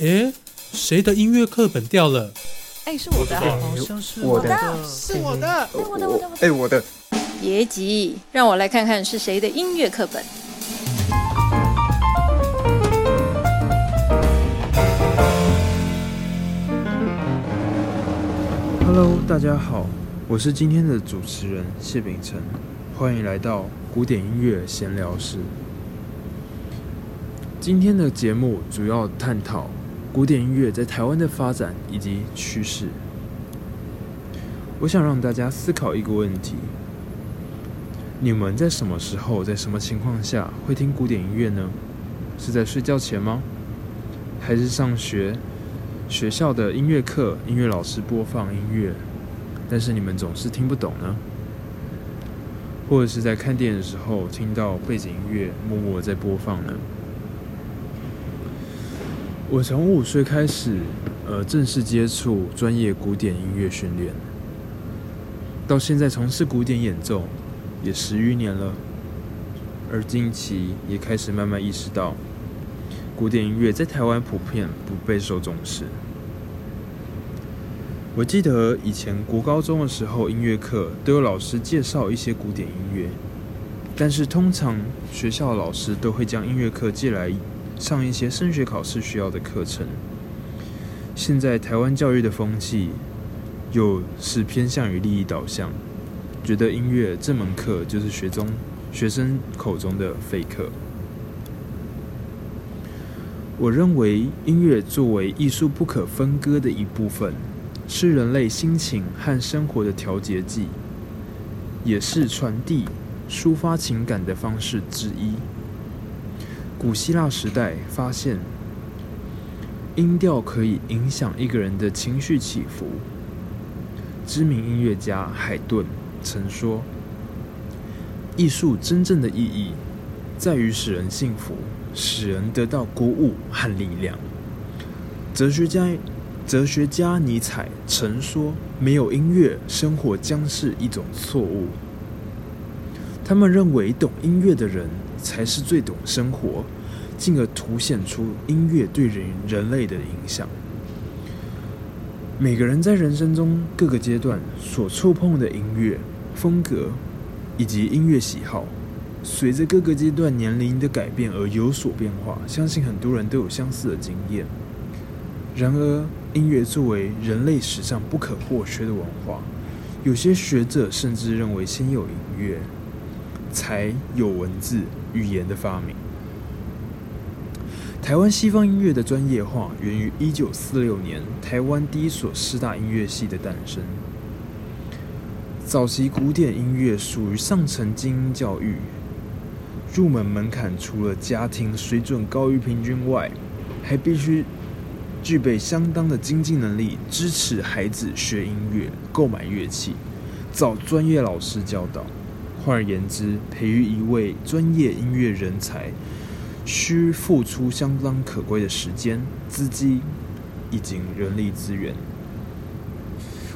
诶，谁的音乐课本掉了？哎，是我的，好像是我的，是我的，我的，我的，哎，我的。别急，让我来看看是谁的音乐课本。Hello，大家好，我是今天的主持人谢秉辰，欢迎来到古典音乐闲聊室。今天的节目主要探讨古典音乐在台湾的发展以及趋势。我想让大家思考一个问题：你们在什么时候、在什么情况下会听古典音乐呢？是在睡觉前吗？还是上学？学校的音乐课，音乐老师播放音乐，但是你们总是听不懂呢？或者是在看电影的时候听到背景音乐默默在播放呢？我从五岁开始，呃，正式接触专业古典音乐训练，到现在从事古典演奏也十余年了，而近期也开始慢慢意识到，古典音乐在台湾普遍不备受重视。我记得以前国高中的时候，音乐课都有老师介绍一些古典音乐，但是通常学校老师都会将音乐课借来。上一些升学考试需要的课程。现在台湾教育的风气又是偏向于利益导向，觉得音乐这门课就是学中学生口中的废课。我认为音乐作为艺术不可分割的一部分，是人类心情和生活的调节剂，也是传递、抒发情感的方式之一。古希腊时代发现，音调可以影响一个人的情绪起伏。知名音乐家海顿曾说：“艺术真正的意义，在于使人幸福，使人得到鼓舞和力量。”哲学家哲学家尼采曾说：“没有音乐，生活将是一种错误。”他们认为，懂音乐的人。才是最懂生活，进而凸显出音乐对人人类的影响。每个人在人生中各个阶段所触碰的音乐风格以及音乐喜好，随着各个阶段年龄的改变而有所变化。相信很多人都有相似的经验。然而，音乐作为人类史上不可或缺的文化，有些学者甚至认为先有音乐。才有文字语言的发明。台湾西方音乐的专业化源于一九四六年台湾第一所师大音乐系的诞生。早期古典音乐属于上层精英教育，入门门槛除了家庭水准高于平均外，还必须具备相当的经济能力，支持孩子学音乐、购买乐器，找专业老师教导。换而言之，培育一位专业音乐人才，需付出相当可贵的时间、资金以及人力资源。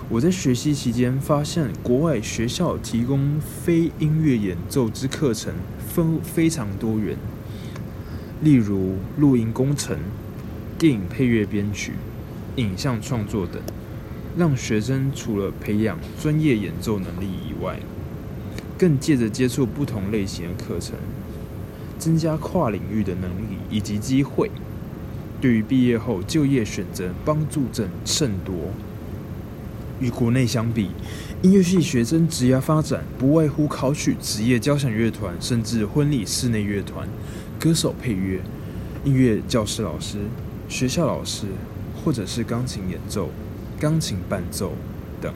我在学习期间发现，国外学校提供非音乐演奏之课程分非常多元，例如录音工程、电影配乐编曲、影像创作等，让学生除了培养专业演奏能力以外，更借着接触不同类型的课程，增加跨领域的能力以及机会。对于毕业后就业选择帮助正甚多。与国内相比，音乐系学生职业发展不外乎考取职业交响乐团，甚至婚礼室内乐团、歌手配乐、音乐教师老师、学校老师，或者是钢琴演奏、钢琴伴奏等。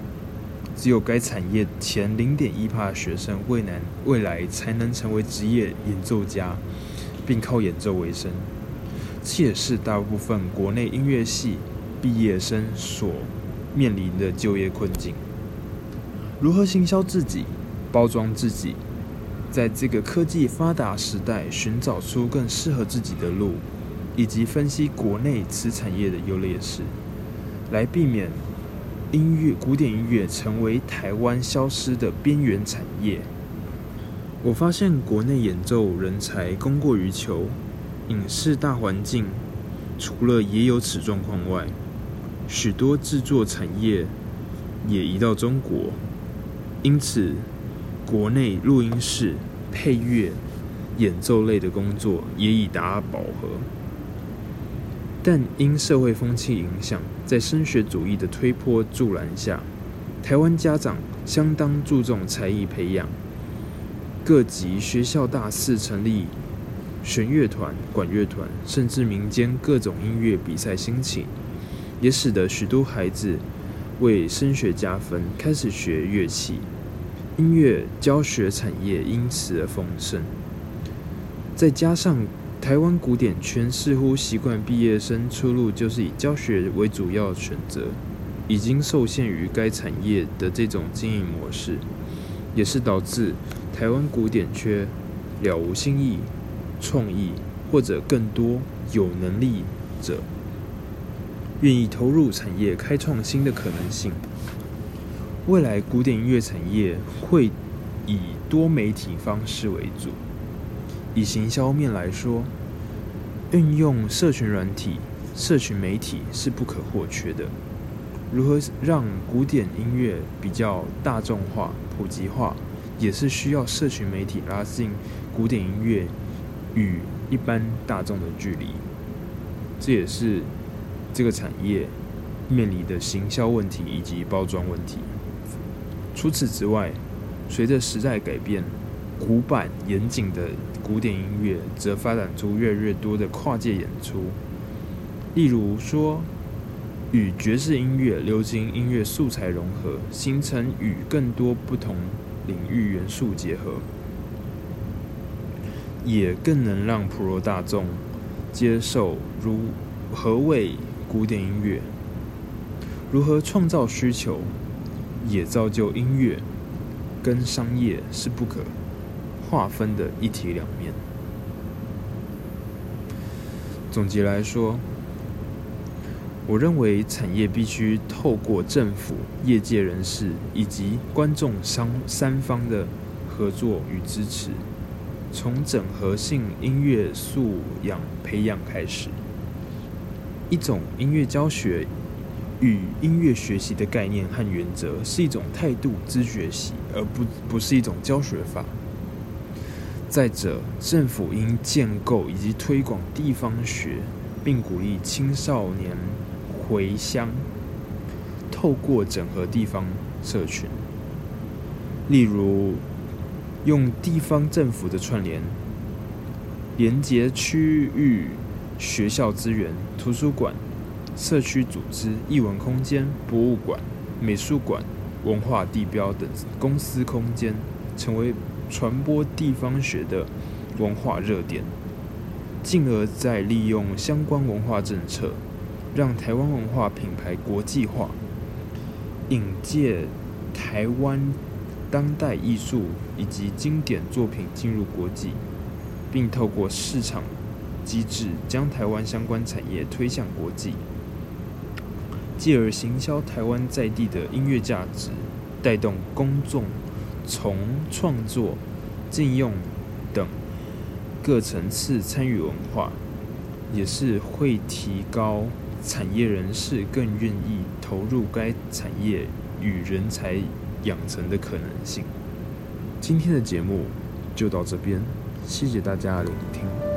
只有该产业前零点一帕的学生，未来未来才能成为职业演奏家，并靠演奏为生。这也是大部分国内音乐系毕业生所面临的就业困境。如何行销自己、包装自己，在这个科技发达时代，寻找出更适合自己的路，以及分析国内此产业的优劣势，来避免。音乐，古典音乐成为台湾消失的边缘产业。我发现国内演奏人才供过于求，影视大环境除了也有此状况外，许多制作产业也移到中国，因此国内录音室、配乐、演奏类的工作也已达饱和。但因社会风气影响，在升学主义的推波助澜下，台湾家长相当注重才艺培养，各级学校大肆成立弦乐团、管乐团，甚至民间各种音乐比赛兴起，也使得许多孩子为升学加分，开始学乐器，音乐教学产业因此而丰盛。再加上台湾古典圈似乎习惯毕业生出路就是以教学为主要选择，已经受限于该产业的这种经营模式，也是导致台湾古典缺了无新意、创意或者更多有能力者愿意投入产业开创新的可能性。未来古典音乐产业会以多媒体方式为主。以行销面来说，运用社群软体、社群媒体是不可或缺的。如何让古典音乐比较大众化、普及化，也是需要社群媒体拉近古典音乐与一般大众的距离。这也是这个产业面临的行销问题以及包装问题。除此之外，随着时代改变，古板严谨的古典音乐则发展出越来越多的跨界演出，例如说，与爵士音乐、流行音乐素材融合，形成与更多不同领域元素结合，也更能让普罗大众接受如何为古典音乐，如何创造需求，也造就音乐跟商业是不可。划分的一体两面。总结来说，我认为产业必须透过政府、业界人士以及观众商三方的合作与支持，从整合性音乐素养培养开始，一种音乐教学与音乐学习的概念和原则，是一种态度之学习，而不不是一种教学法。再者，政府应建构以及推广地方学，并鼓励青少年回乡，透过整合地方社群，例如用地方政府的串联，连接区域学校资源、图书馆、社区组织、艺文空间、博物馆、美术馆、文化地标等公司空间，成为。传播地方学的文化热点，进而再利用相关文化政策，让台湾文化品牌国际化，引介台湾当代艺术以及经典作品进入国际，并透过市场机制将台湾相关产业推向国际，继而行销台湾在地的音乐价值，带动公众。从创作、禁用等各层次参与文化，也是会提高产业人士更愿意投入该产业与人才养成的可能性。今天的节目就到这边，谢谢大家聆听。